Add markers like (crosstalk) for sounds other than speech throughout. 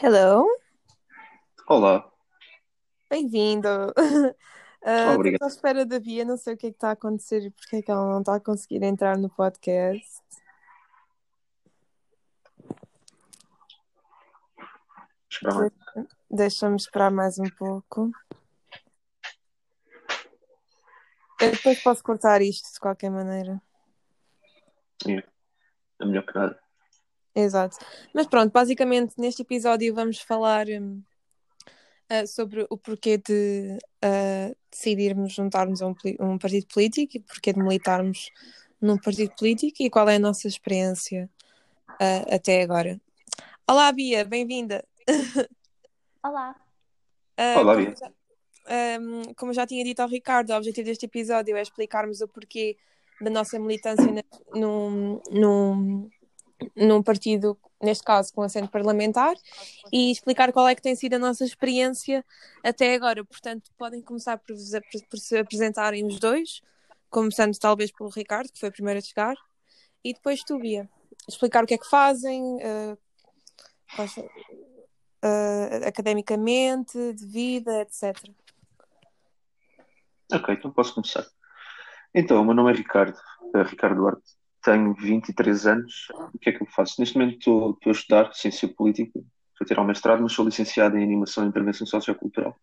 Hello, Olá, bem-vindo. (laughs) Ah, Estou à espera da Bia, não sei o que é que está a acontecer e porque é que ela não está a conseguir entrar no podcast. Espera Deixa-me esperar mais um pouco. Eu depois posso cortar isto de qualquer maneira. É, é melhor que nada. Exato. Mas pronto, basicamente neste episódio vamos falar hum, ah, sobre o porquê de ah, decidirmos juntarmos a um, um partido político e porquê de militarmos num partido político e qual é a nossa experiência ah, até agora. Olá, Bia, bem-vinda. (laughs) Olá. Olá, como, Bia. já, ahm, como já tinha dito ao Ricardo, o objetivo deste episódio é explicarmos o porquê da nossa militância na- num, num, num partido, neste caso com assento parlamentar, e explicar qual é que tem sido a nossa experiência até agora. Portanto, podem começar por, por se apresentarem os dois, começando talvez pelo Ricardo, que foi o primeiro a chegar, e depois tu, Bia, explicar o que é que fazem, quais- ah, academicamente, de vida, etc. Ok, então posso começar. Então, o meu nome é Ricardo, é Ricardo Duarte, tenho 23 anos. O que é que eu faço? Neste momento estou, estou a estudar Ciência Política, estou a tirar o mestrado, mas sou licenciado em Animação e Intervenção Sociocultural.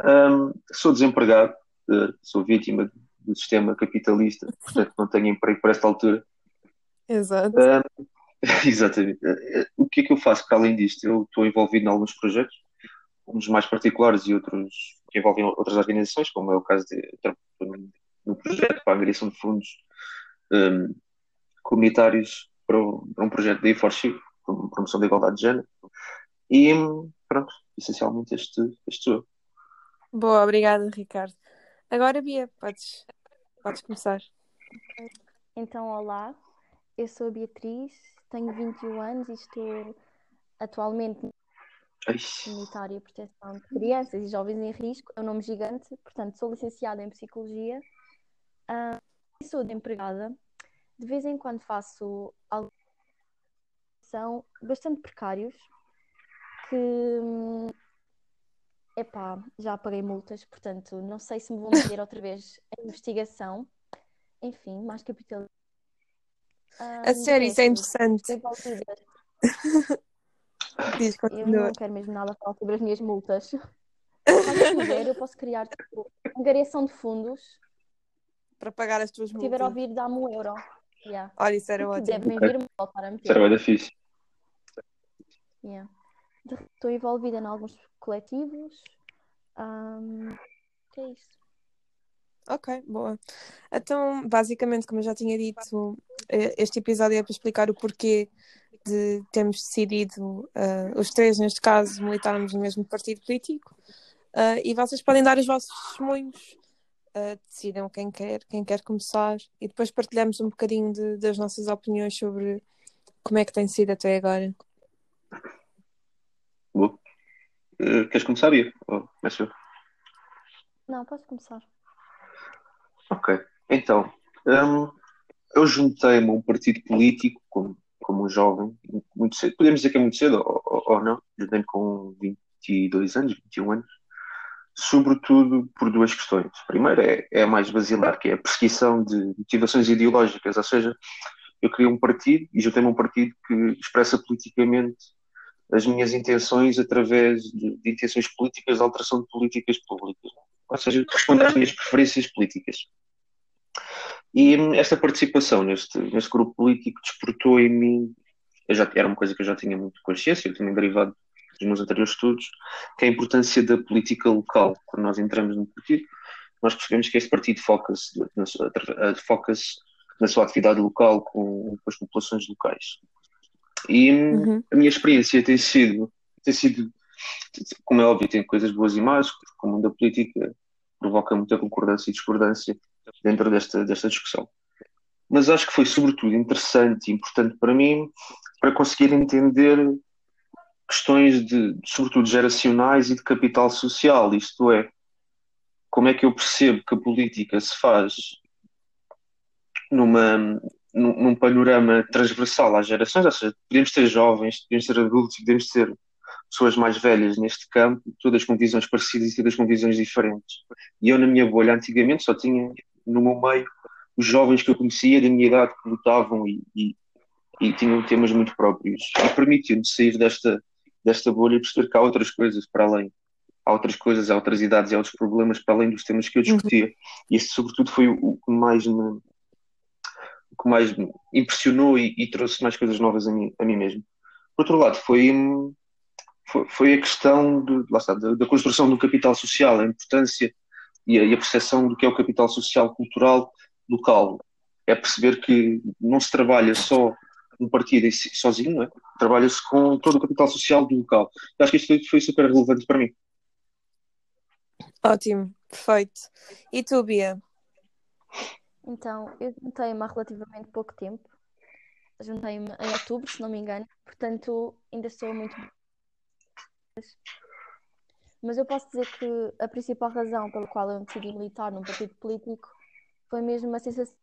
Ahm, sou desempregado, eh, sou vítima do sistema capitalista, portanto não tenho emprego para esta altura. Exato. Ahm, (laughs) exatamente. Eh, O que é que eu faço para além disto? Eu estou envolvido em alguns projetos, uns mais particulares e outros que envolvem outras organizações, como é o caso de no projeto para a angariação de fundos um, comunitários para, um- para um projeto da E4C, para promoção da igualdade de género. E pronto, essencialmente este, este sou eu. Boa, obrigada, Ricardo. Agora, Bia, podes, podes começar. Então, olá. Eu sou a Beatriz, tenho 21 anos e estou atualmente comunitária e proteção de crianças e jovens em risco. É um nome gigante, portanto, sou licenciada em Psicologia ah, e sou desempregada. De vez em quando faço algo são bastante precários que hum, epá, já paguei multas, portanto, não sei se me vão meter outra vez a investigação. Enfim, mais capital. Ah, A de sério, isso é resto, interessante. envolvida. (laughs) Diz, Eu não quero mesmo nada falar sobre as minhas multas. Se quiser, eu posso criar tipo, angariação de fundos. Para pagar as tuas Se tiver multas. a ouvir, dá-me um euro. Yeah. Olha, isso era ótimo. Devem isso era bem difícil. Yeah. Estou envolvida em alguns coletivos. Ahm, que é isso? Ok, boa. Então, basicamente, como eu já tinha dito, eh, este episódio é para explicar o porquê de termos decidido, eh, os três, neste caso, militarmos no mesmo partido político. Eh, e vocês podem dar os vossos testemunhos, eh, decidam quem quer, quem quer começar, e depois partilhamos um bocadinho de- das nossas opiniões sobre como é que tem sido até agora. Boa. Eh, queres começar, Bia? Ou começo eu? Não, posso começar. Ok. Então, hum, eu juntei-me a um partido político como, como um jovem, muito cedo. Podemos dizer que é muito cedo ou, ou- ou não. Juntei-me com 22 anos, 21 anos. Sobretudo por duas questões. Primeiro é, é a mais basilar, que é a perseguição de motivações ideológicas. Ou seja, eu criei um partido e juntei-me a um partido que expressa politicamente as minhas intenções através de, de intenções políticas, de alteração de políticas públicas. Ou seja, responder às minhas preferências políticas. E esta participação neste, neste grupo político despertou em mim, já, era uma coisa que eu já tinha muito consciência, eu também derivado dos meus anteriores estudos, que é a importância da política local. Quando nós entramos num partido, nós percebemos que este partido foca-se na, foca-se na sua atividade local com, com as populações locais. E hum, Uhum. a minha experiência tem sido, tem sido, como é óbvio, tem coisas boas e más, como o mundo da política provoca muita concordância e discordância dentro desta, desta discussão. Mas acho que foi sobretudo interessante e importante para mim para conseguir entender questões de, sobretudo geracionais e de capital social, isto é, como é que eu percebo que a política se faz numa, num, num panorama transversal às gerações, ou seja, podemos ser jovens, podemos ser adultos, podemos ser pessoas mais velhas neste campo, todas com visões parecidas e todas com visões diferentes. E eu, na minha bolha, antigamente só tinha no meu meio os jovens que eu conhecia da minha idade que lutavam e, e, e tinham temas muito próprios. E permitiu-me sair desta, desta bolha e perceber que há outras coisas para além. Há outras coisas, há outras idades e há outros problemas para além dos temas que eu uhum. discutia. Uhum. E esse, sobretudo, foi o, que mais me, o que mais me impressionou e, e, trouxe mais coisas novas a mim, a mim mesmo. Por outro lado, foi, foi, foi a questão de, está, da, da, construção do capital social, a importância e a, e a percepção do que é o capital social cultural local. É perceber que não se trabalha só um partido sozinho, é? trabalha-se com todo o capital social do local. Eu acho que isto foi, super relevante para mim. Ótimo, perfeito. E tu, Bia? Então, eu juntei-me há relativamente pouco tempo. Juntei-me em outubro, se não me engano. Portanto, ainda estou muito. Mas eu posso dizer que a principal razão pela qual eu decidi militar num partido político foi mesmo uma sensação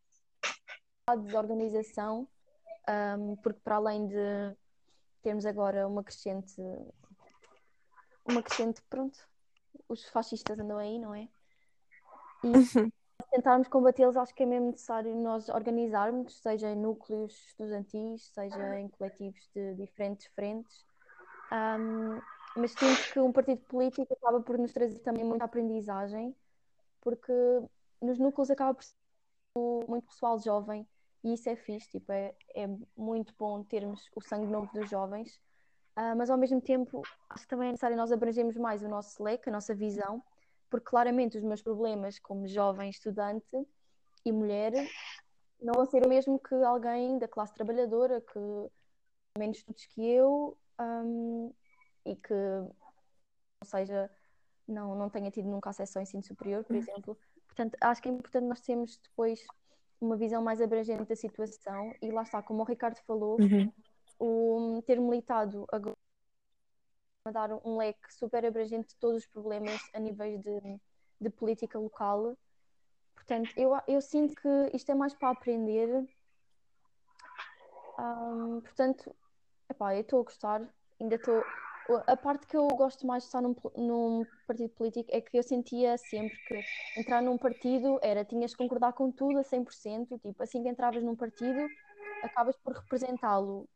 de desorganização, um, porque para além de termos agora uma crescente. Uma crescente, pronto, os fascistas andam aí, não é? E uhum tentarmos combatê-los, acho que é mesmo necessário nós organizarmos, seja em núcleos estudantis, seja em coletivos de diferentes frentes. Um, mas sinto que um partido político acaba por nos trazer também muita aprendizagem, porque nos núcleos acaba por ser muito pessoal jovem e isso é fixe, tipo, é, é muito bom termos o sangue novo dos jovens, uh, mas ao mesmo tempo acho que também é necessário nós abrangermos mais o nosso leque, a nossa visão porque claramente os meus problemas como jovem estudante e mulher não vão ser o mesmo que alguém da classe trabalhadora que menos estudos que eu um, e que, ou seja, não, não tenha tido nunca acesso ao ensino superior, por uhum. exemplo. Portanto, acho que é importante nós termos depois uma visão mais abrangente da situação e lá está, como o Ricardo falou, uhum. o ter militado agora a dar um leque super abrangente de todos os problemas a níveis de, de política local. Portanto, eu, eu sinto que isto é mais para aprender. Um, portanto, epá, eu estou a gostar, ainda estou. A parte que eu gosto mais de estar num, num, partido político é que eu sentia sempre que entrar num partido era tinhas que concordar com tudo a 100%, tipo, assim que entravas num partido, acabas por representá-lo.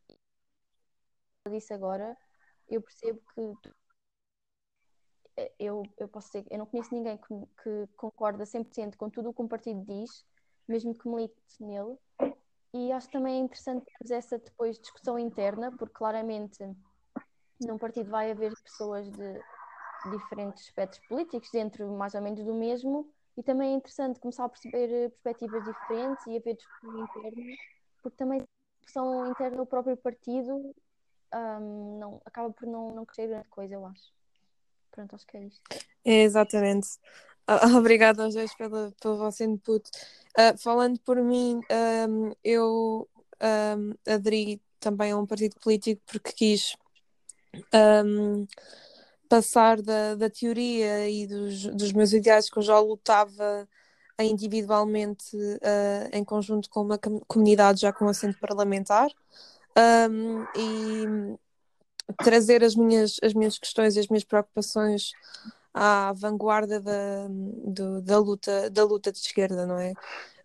Disse agora, eu percebo que eh, eu, eu posso dizer, eu não conheço ninguém que, que concorda 100% com tudo o que um partido diz, mesmo que milite nele. E acho também interessante essa depois discussão interna, porque claramente num partido vai haver pessoas de diferentes espectros políticos dentro mais ou menos do mesmo, e também é interessante começar a perceber perspectivas diferentes e haver discussão interna, porque também discussão interna do próprio partido um, não, acaba por não, não crescer grande coisa, eu acho. Pronto, acho que é isto. É, exatamente. (laughs) Obrigada aos dois pela, pelo vosso input. Uh, falando por mim, um, eu um, aderi também a um partido político porque quis um, passar da, da teoria e dos, dos meus ideais que eu já lutava individualmente uh, em conjunto com uma comunidade já com assento parlamentar um, e trazer as minhas, as minhas questões e as minhas preocupações à vanguarda da, do, da, luta, da luta de esquerda, não é?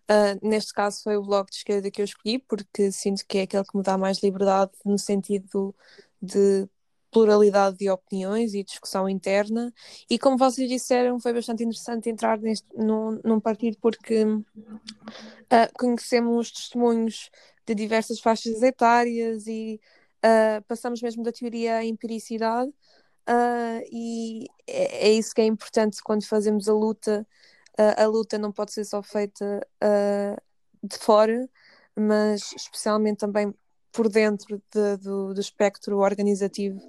Uh, neste caso foi o Bloco de Esquerda que eu escolhi, porque sinto que é aquele que me dá mais liberdade no sentido de pluralidade de opiniões e discussão interna. E como vocês disseram, foi bastante interessante entrar neste, num, num partido porque uh, conhecemos testemunhos de diversas faixas etárias e uh, passamos mesmo da teoria à empiricidade. Uh, e é, é, isso que é importante quando fazemos a luta. A luta não pode ser só feita de fora, mas especialmente também por dentro de, do, do espectro organizativo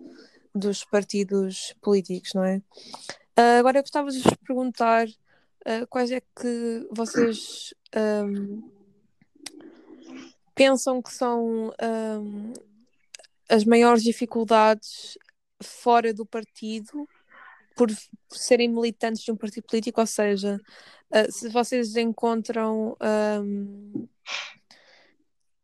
dos partidos políticos, não é? Uh, agora eu gostava de vos perguntar uh, quais é que vocês um, pensam que são um, as maiores dificuldades fora do partido por serem militantes de um partido político, ou seja, uh, se vocês encontram um,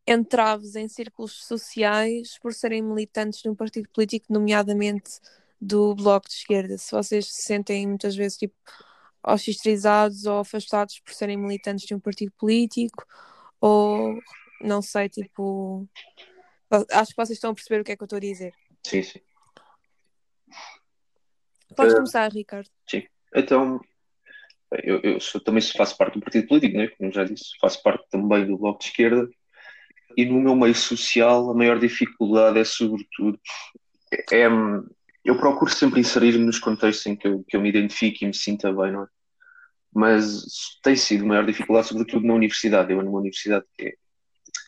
entraves em círculos sociais por serem militantes de um partido político, nomeadamente do Bloco de Esquerda. Se vocês se sentem muitas vezes tipo ostracizados ou afastados por serem militantes de um partido político, ou não sei, tipo. Acho que vocês estão a perceber o que é que eu estou a dizer. Sim, sim. Podes uh, começar, Ricardo. Sim. Então, eu, eu sou, também faço parte do partido político, né? como já disse, faço parte também do Bloco de Esquerda. E no meu meio social, a maior dificuldade é, sobretudo, é, eu procuro sempre inserir-me nos contextos em que eu, que eu me identifique e me sinta bem, não é? Mas tem sido a maior dificuldade, sobretudo na universidade. Eu, numa universidade que é,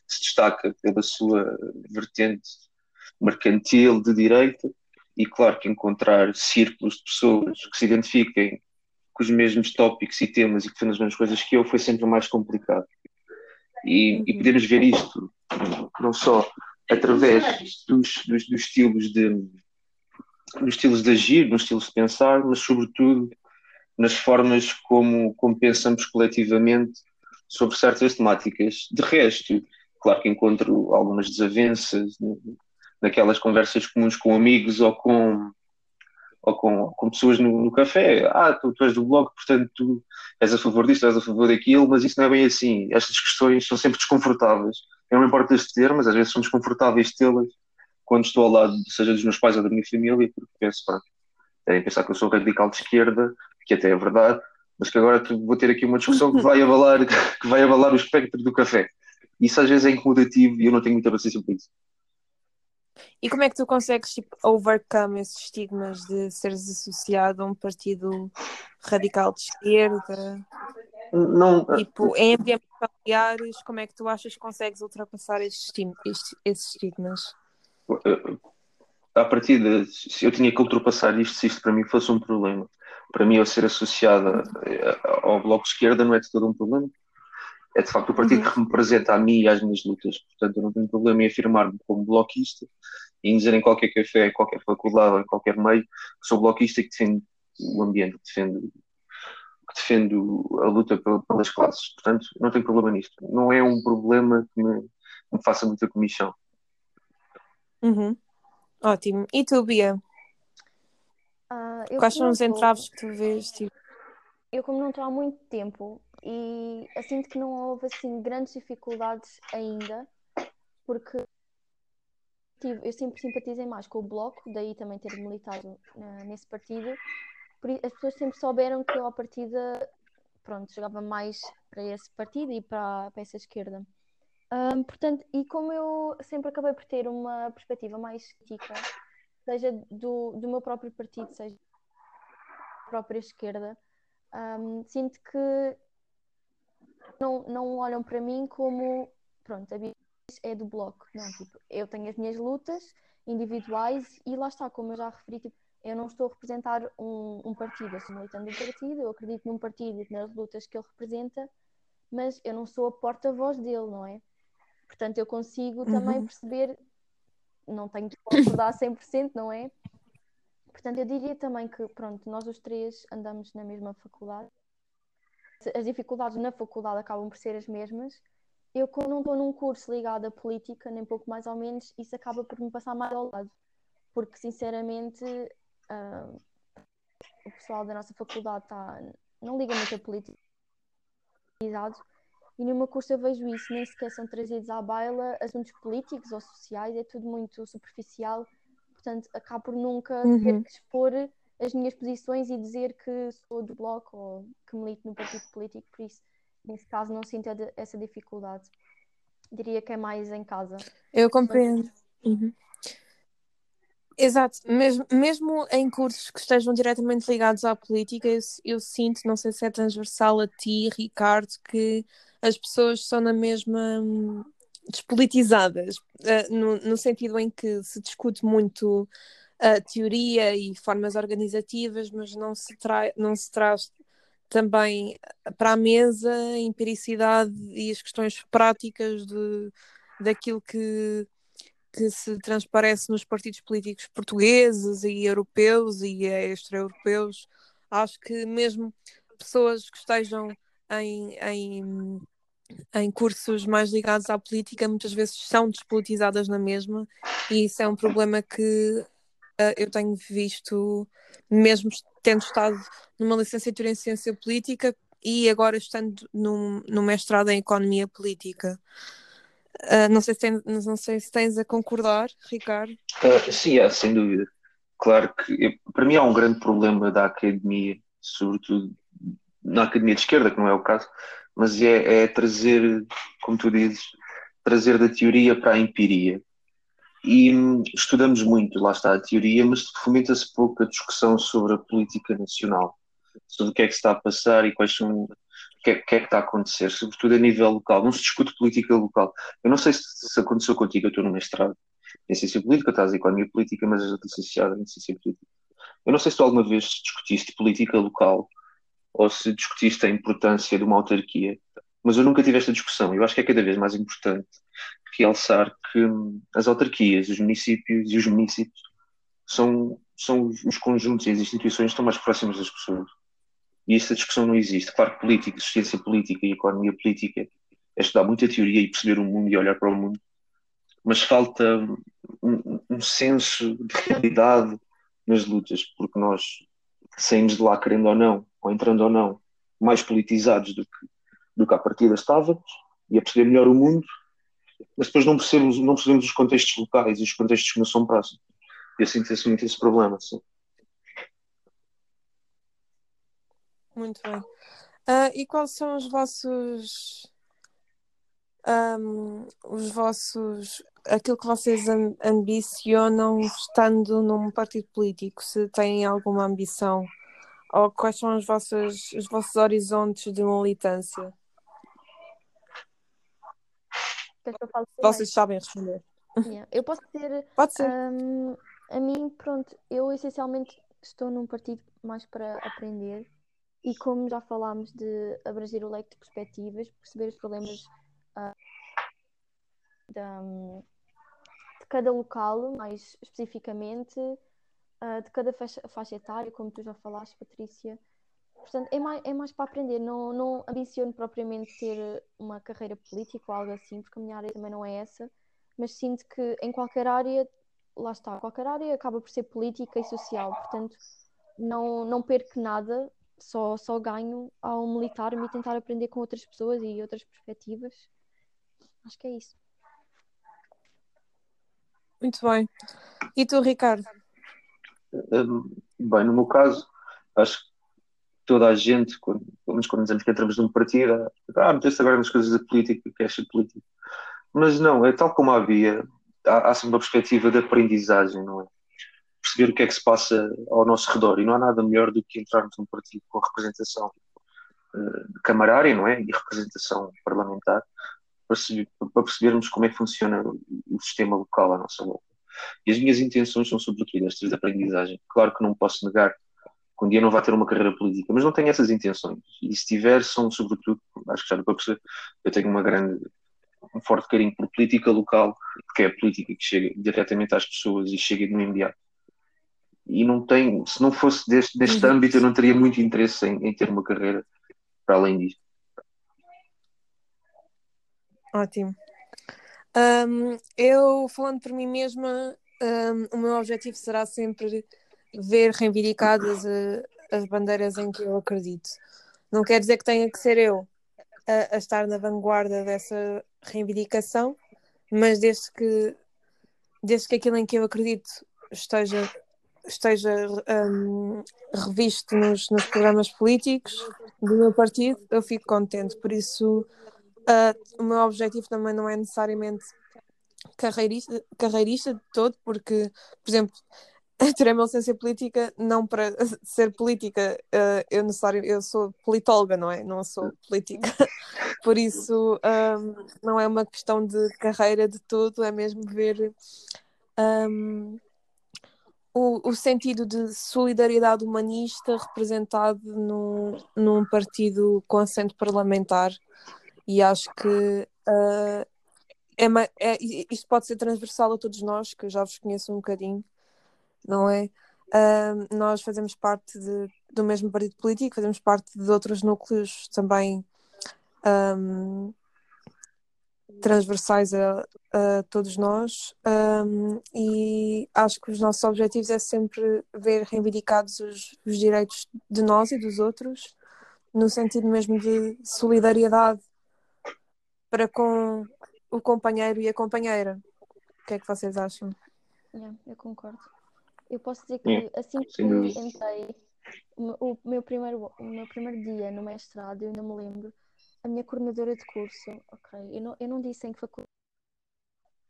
se destaca pela sua vertente mercantil de direita, e claro que encontrar círculos de pessoas que se identifiquem com os mesmos tópicos e temas e que defendem as mesmas coisas que eu foi sempre mais complicado. E, uhum. e podemos ver isto não só através dos, dos, dos estilos de nos estilos de agir, nos estilos de pensar, mas sobretudo nas formas como, como pensamos coletivamente sobre certas temáticas. De resto, claro que encontro algumas desavenças naquelas conversas comuns com amigos ou com, ou com, com pessoas no, no café. Ah, tu, tu, és do blog, portanto tu és a favor disto, és a favor daquilo, mas isso não é bem assim. Estas questões são sempre desconfortáveis. Eu não me importo de ter, mas às vezes são desconfortáveis tê-las quando estou ao lado, seja dos meus pais ou da minha família, porque penso, pá, devem pensar que eu sou radical de esquerda, que até é verdade, mas que agora vou ter aqui uma discussão que vai abalar, (laughs) que vai abalar o espectro do café. Isso às vezes é incomodativo e eu não tenho muita paciência por isso. E como é que tu consegues tipo, overcome esses estigmas de seres associado a um partido radical de esquerda? Não, tipo, em ambientes familiares, como é que tu achas que consegues ultrapassar esses, esses estigmas? a partir de se eu tinha que ultrapassar isto se isto para mim fosse um problema para mim eu ser associada ao bloco de esquerda não é de todo um problema é de facto o partido uhum. que representa a mim e às minhas lutas portanto eu não tenho problema em afirmar-me como bloquista e em dizer em qualquer café, em qualquer faculdade ou em qualquer meio que sou bloquista e que defendo o ambiente, que defendo que defendo a luta pelas classes portanto não tenho problema nisto não é um problema que me, me faça muita comissão Uhum. Ótimo. E tu, Bia? Uh, Quais são os entraves que tu vês? Tipo? Eu, como não estou há muito tempo e eu sinto que não houve assim grandes dificuldades ainda, porque eu sempre simpatizei mais com o Bloco, daí também ter militado uh, nesse partido. As pessoas sempre souberam que eu, à partida, pronto, jogava mais para esse partido e para, para essa esquerda. Um, portanto, e como eu sempre acabei por ter uma perspectiva mais crítica, seja do, do meu próprio partido, seja da própria esquerda, um, sinto que não, não olham para mim como, pronto, a é do bloco. Não, tipo, eu tenho as minhas lutas individuais e lá está, como eu já referi, tipo, eu não estou a representar um, um partido, eu sou militante do partido, eu acredito num partido e nas lutas que ele representa, mas eu não sou a porta-voz dele, não é? Portanto, eu consigo também uhum. perceber, não tenho de concordar 100%, não é? Portanto, eu diria também que, pronto, nós os três andamos na mesma faculdade. As dificuldades na faculdade acabam por ser as mesmas. Eu, quando não estou num curso ligado à política, nem pouco mais ou menos, isso acaba por me passar mais ao lado. Porque, sinceramente, uh, o pessoal da nossa faculdade tá, não liga muito a política e numa curso eu vejo isso, nem sequer são trazidos à baila assuntos políticos ou sociais, é tudo muito superficial, portanto acabo por nunca uhum. ter que expor as minhas posições e dizer que sou do bloco ou que milito no partido político, por isso nesse caso não sinto essa dificuldade. Diria que é mais em casa. Eu compreendo. Uhum. Exato, mesmo, mesmo em cursos que estejam diretamente ligados à política, eu, eu, sinto, não sei se é transversal a ti, Ricardo, que as pessoas são na mesma hum, despolitizadas, uh, no, no, sentido em que se discute muito a uh, teoria e formas organizativas, mas não se, tra não se traz também para a mesa a empiricidade e as questões práticas de, daquilo que, que se transparece nos partidos políticos portugueses e europeus e extra-europeus. Acho que mesmo pessoas que estejam em, em em cursos mais ligados à política muitas vezes são despolitizadas na mesma e isso é um problema que uh, eu tenho visto mesmo tendo estado numa licenciatura em ciência política e agora estando num, num mestrado em economia política. Uh, não, sei se tens, não sei se tens a concordar, Ricardo. Uh, sim, é, sem dúvida. Claro que para mim há um grande problema da academia, sobretudo na academia de esquerda, que não é o caso, mas é, é trazer, como tu dizes, trazer da teoria para a empiria. E hum, estudamos muito, lá está a teoria, mas fomenta-se pouco a discussão sobre a política nacional, sobre o que é que está a passar e quais são, o que é, que é que está a acontecer, sobretudo a nível local. Não se discute política local. Eu não sei se, se aconteceu contigo, eu estou no mestrado em ciência política, estás em economia política, mas és licenciada em ciência política. Eu não sei se tu alguma vez discutiste política local ou se discutiste a importância de uma autarquia, mas eu nunca tive esta discussão. Eu acho que é cada vez mais importante realçar que hum, as autarquias, os municípios e os municípios são, são os conjuntos e as instituições que estão mais próximas das pessoas. E essa discussão não existe. Claro que política, ciência política e economia política é estudar muita teoria e perceber o mundo e olhar para o mundo, mas falta um, um senso de realidade nas lutas, porque nós saímos de lá querendo ou não, ou entrando ou não, mais politizados do que, do que à partida estávamos, e a perceber melhor o mundo, mas depois não percebemos, não percebemos os contextos locais e os contextos que não são próximos. E eu sinto muito esse problema. Muito bem. Uh, e quais são os vossos. Um, os vossos. aquilo que vocês ambicionam estando num partido político? Se têm alguma ambição? Ou quais são os vossos, os vossos horizontes de militância? Vocês sabem responder. Yeah. Eu posso ter. Pode ser. Um, a mim, pronto, eu essencialmente estou num partido mais para aprender e como já falámos de abranger o leque de perspectivas, perceber os problemas uh, da, de cada local, mais especificamente, uh, de cada faixa, faixa, etária, como tu já falaste, Patrícia. Portanto, é mais, é mais para aprender. Não, não ambiciono propriamente ter uma carreira política ou algo assim, porque a minha área também não é essa, mas sinto que em qualquer área, lá está, qualquer área acaba por ser política e social. Portanto, não, não perco nada só, só ganho ao militar-me e tentar aprender com outras pessoas e outras perspectivas. Acho que é isso. Muito bem. E tu, Ricardo? Bem, no meu caso, acho que toda a gente, quando, pelo menos quando dizemos que entramos num partido, ah, meteste agora nas coisas da política, que é ser político. Mas não, é tal como havia, há, há sempre uma perspectiva de aprendizagem, não é? perceber o que é que se passa ao nosso redor. E não há nada melhor do que entrarmos num partido com representação uh, camarária, não é? E representação parlamentar, para, para, percebermos como é que funciona o, sistema local à nossa volta. E as minhas intenções são, sobretudo, estas de aprendizagem. Claro que não posso negar que um dia não vai ter uma carreira política, mas não tenho essas intenções. E se tiver, são, sobretudo, acho que já deu para perceber, eu tenho uma grande um forte carinho por política local, porque é a política que chega diretamente às pessoas e chega no imediato e não tem, se não fosse deste, deste uhum. âmbito, eu não teria muito interesse em, em, ter uma carreira para além disto. Ótimo. Um, eu, falando por mim mesma, um, o meu objetivo será sempre ver reivindicadas uh, as bandeiras em que eu acredito. Não quer dizer que tenha que ser eu a, a estar na vanguarda dessa reivindicação, mas desde que, desde que aquilo em que eu acredito esteja esteja um, revisto nos, nos, programas políticos do meu partido, eu fico contente. Por isso, uh, o meu objetivo também não é necessariamente carreirista, carreirista de todo, porque, por exemplo, (laughs) tirei uma licença política não para (laughs) ser política, uh, eu, necessário, eu sou politóloga, não é? Não sou política. (laughs) Por isso, um, não é uma questão de carreira de todo, é mesmo ver. Um, o, o sentido de solidariedade humanista representado no, num partido com assento parlamentar e acho que uh, é, é, isto pode ser transversal a todos nós, que já vos conheço um bocadinho, não é? Uh, nós fazemos parte de, do mesmo partido político, fazemos parte de outros núcleos também um, transversais a, a todos nós um, e acho que os nossos objetivos é sempre ver reivindicados os, os direitos de nós e dos outros no sentido mesmo de solidariedade para com o companheiro e a companheira. O que é que vocês acham? Yeah, eu concordo. Eu posso dizer que assim que entrei, o meu, primeiro, o meu primeiro dia no mestrado, eu ainda me lembro, a minha coordenadora de curso, ok, eu não, eu não disse em que faculdade,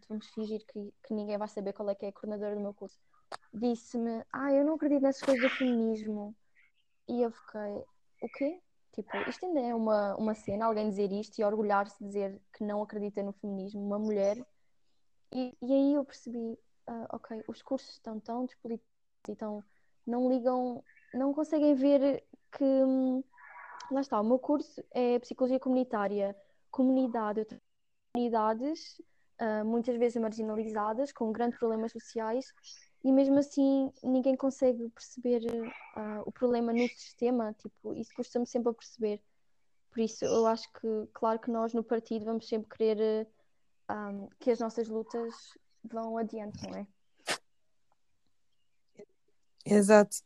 vamos fingir que, que ninguém vai saber qual é que é a coordenadora do meu curso, disse-me, ah, eu não acredito nessas coisas do feminismo. E eu fiquei, o quê? Tipo, isto ainda é uma, uma cena, alguém dizer isto e orgulhar-se de dizer que não acredita no feminismo, uma mulher. E, e aí eu percebi, uh, ok, os cursos estão tão despolitizados, então não ligam, não conseguem ver que. Hum, lá está, o meu curso é Psicologia Comunitária, comunidade, comunidades, uh, muitas vezes marginalizadas, com grandes problemas sociais, e mesmo assim ninguém consegue perceber uh, o problema no sistema, tipo, isso custa-me sempre a perceber. Por isso, eu acho que, claro que nós no partido vamos sempre querer um, ah, que as nossas lutas vão adiante, não é? Exato.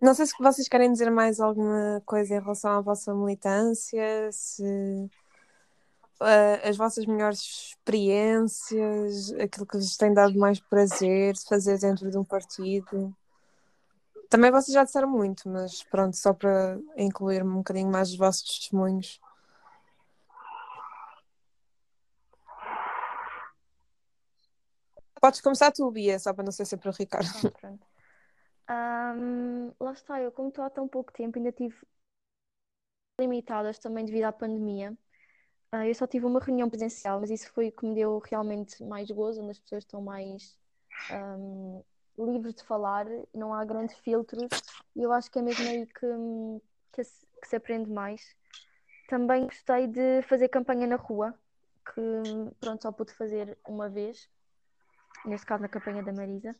Não sei se vocês querem dizer mais alguma coisa em relação à vossa militância, se uh, as vossas melhores experiências, aquilo que vos tem dado mais prazer de fazer dentro de um partido. Também vocês já disseram muito, mas pronto, só para incluir-me um bocadinho mais os vossos testemunhos. Podes começar tu, Bia, só para não ser sempre o Ricardo. Ah, pronto. Um, lá está, eu como estou há tão pouco tempo, ainda tive limitadas também devido à pandemia. Uh, eu só tive uma reunião presencial, mas isso foi o que me deu realmente mais gozo, onde as pessoas estão mais um, livres de falar, não há grandes filtros, e eu acho que é mesmo aí que, que, se, que se aprende mais. Também gostei de fazer campanha na rua, que pronto, só pude fazer uma vez, neste caso na campanha da Marisa.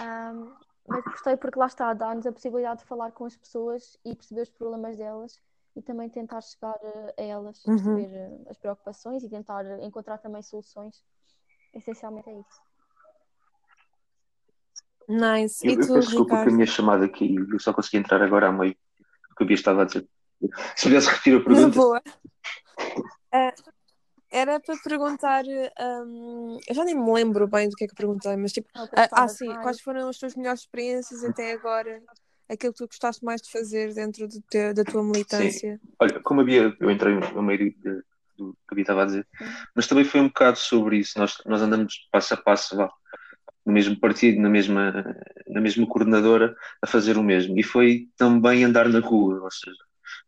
Um, mas gostei porque lá está, dá-nos a possibilidade de falar com as pessoas e perceber os problemas delas e também tentar chegar a elas, uhum. perceber eh, as preocupações e tentar encontrar também soluções. Essencialmente é isso. Nice. E eu, tu, eu peço desculpa que a minha chamada aqui, eu só consegui entrar agora a meio do que eu estava a dizer. Se pudesse repetir a pergunta. Boa. Uh, (laughs) era para perguntar, um, eu já nem me lembro bem do que é que perguntei, mas tipo, ah, ah sim, quais foram as tuas melhores experiências até agora aquilo que tu gostaste mais de fazer dentro de te, da tua militância? Sim. Olha, como havia, eu entrei no meio de, do que a Bia estava a dizer, mas também foi um bocado sobre isso. Nós, nós andamos passo a passo lá, no mesmo partido, na mesma, na mesma coordenadora, a fazer o mesmo. E foi também andar na rua, ou seja,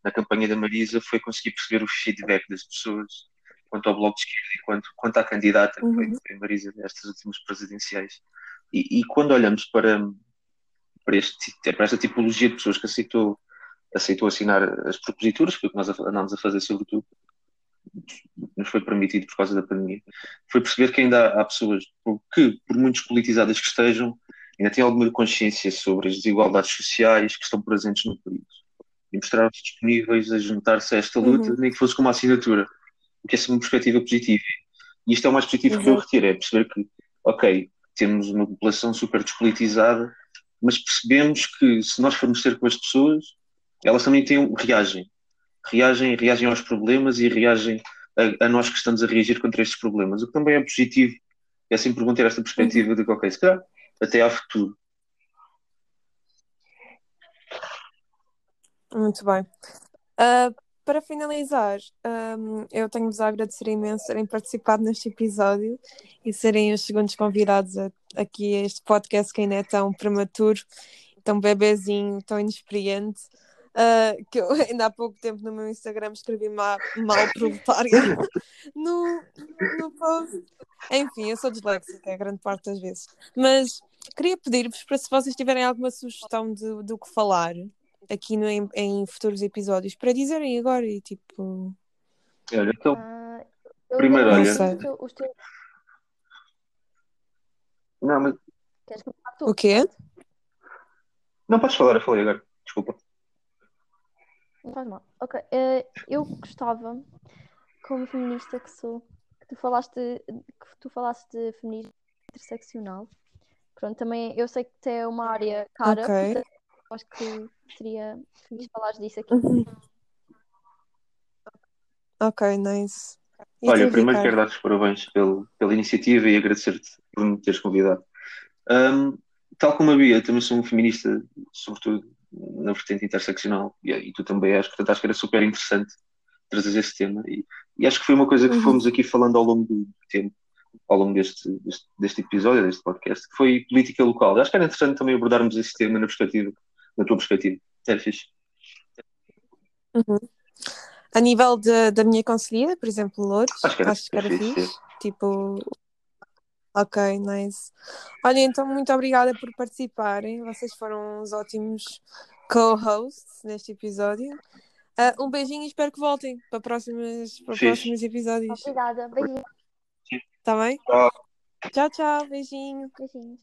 na campanha da Marisa foi conseguir perceber o feedback das pessoas quanto ao Bloco de Esquerda e quanto, quanto à candidata, uhum. que foi Marisa, nestas últimas presidenciais. E, e quando olhamos para, para, este, para esta tipologia de pessoas que aceitou, aceitou assinar as proposituras, foi o que nós andámos a fazer sobretudo, nos foi permitido por causa da pandemia, foi perceber que ainda há, pessoas que, por muitos politizadas que estejam, ainda têm alguma consciência sobre as desigualdades sociais que estão presentes no país e mostraram-se disponíveis a juntar-se a esta luta, uhum. nem que fosse com uma assinatura, o que é uma perspectiva positiva. E isto é o mais positivo uhum. que eu retiro, é perceber que, ok, temos uma população super despolitizada, mas percebemos que se nós formos ter com as pessoas, elas também têm, reagem. Reagem, reagem aos problemas e reagem a, a, nós que estamos a reagir contra estes problemas. O que também é positivo. É sempre bom ter esta perspectiva uhum. de que, ok, se calhar, até ao futuro. Muito bem. Uh, para finalizar, um, eu tenho-vos a agradecer imenso terem participado neste episódio e serem os segundos convidados a, aqui a este podcast que ainda é tão prematuro, tão bebezinho, tão inexperiente. Uh, que eu (laughs) ainda há pouco tempo no meu Instagram escrevi mal, mal proletária (laughs) no, no post. Enfim, eu sou disléxica a grande parte das vezes. Mas queria pedir-vos para se vocês tiverem alguma sugestão de, do que falar, aqui no, em, em, futuros episódios para dizerem agora e tipo. Olha, então. Uh, primeiro, olha. Os teus... Não, mas. O quê? Não podes falar, eu falei agora. Desculpa. Não faz mal. Ok. Uh, eu gostava como feminista que sou, que tu falaste, que tu falaste de feminismo interseccional. Pronto, também eu sei que é uma área cara, Ok. portanto, acho que seria feliz falar disso aqui. Uhum. (laughs) Ok, nice. E Olha, primeiro quero dar-te os parabéns pelo, pela iniciativa e agradecer-te por me teres convidado. Ahm, tal como a Bia, também sou um feminista, sobretudo na vertente interseccional, e, e tu também és, portanto acho que era super interessante trazer esse tema. E, e acho que foi uma coisa que Uhum. fomos aqui falando ao longo do tempo, ao longo deste, deste, deste episódio, deste podcast, que foi política local. Acho que era interessante também abordarmos esse tema na perspectiva, na tua perspectiva. Era fixe. Uhum. A nível de- da minha conselhia, por exemplo, Lourdes, Acho que era acho que era fixe, fixe. Tipo, ok, nice. Olha, então muito obrigada por participarem. Vocês foram uns ótimos co-hosts neste episódio. Ah, um beijinho e espero que voltem para, próximas, para próximos episódios. Obrigada, beijinhos. Tá bem? Tchau. Tchau, tchau. Beijinho. beijinhos.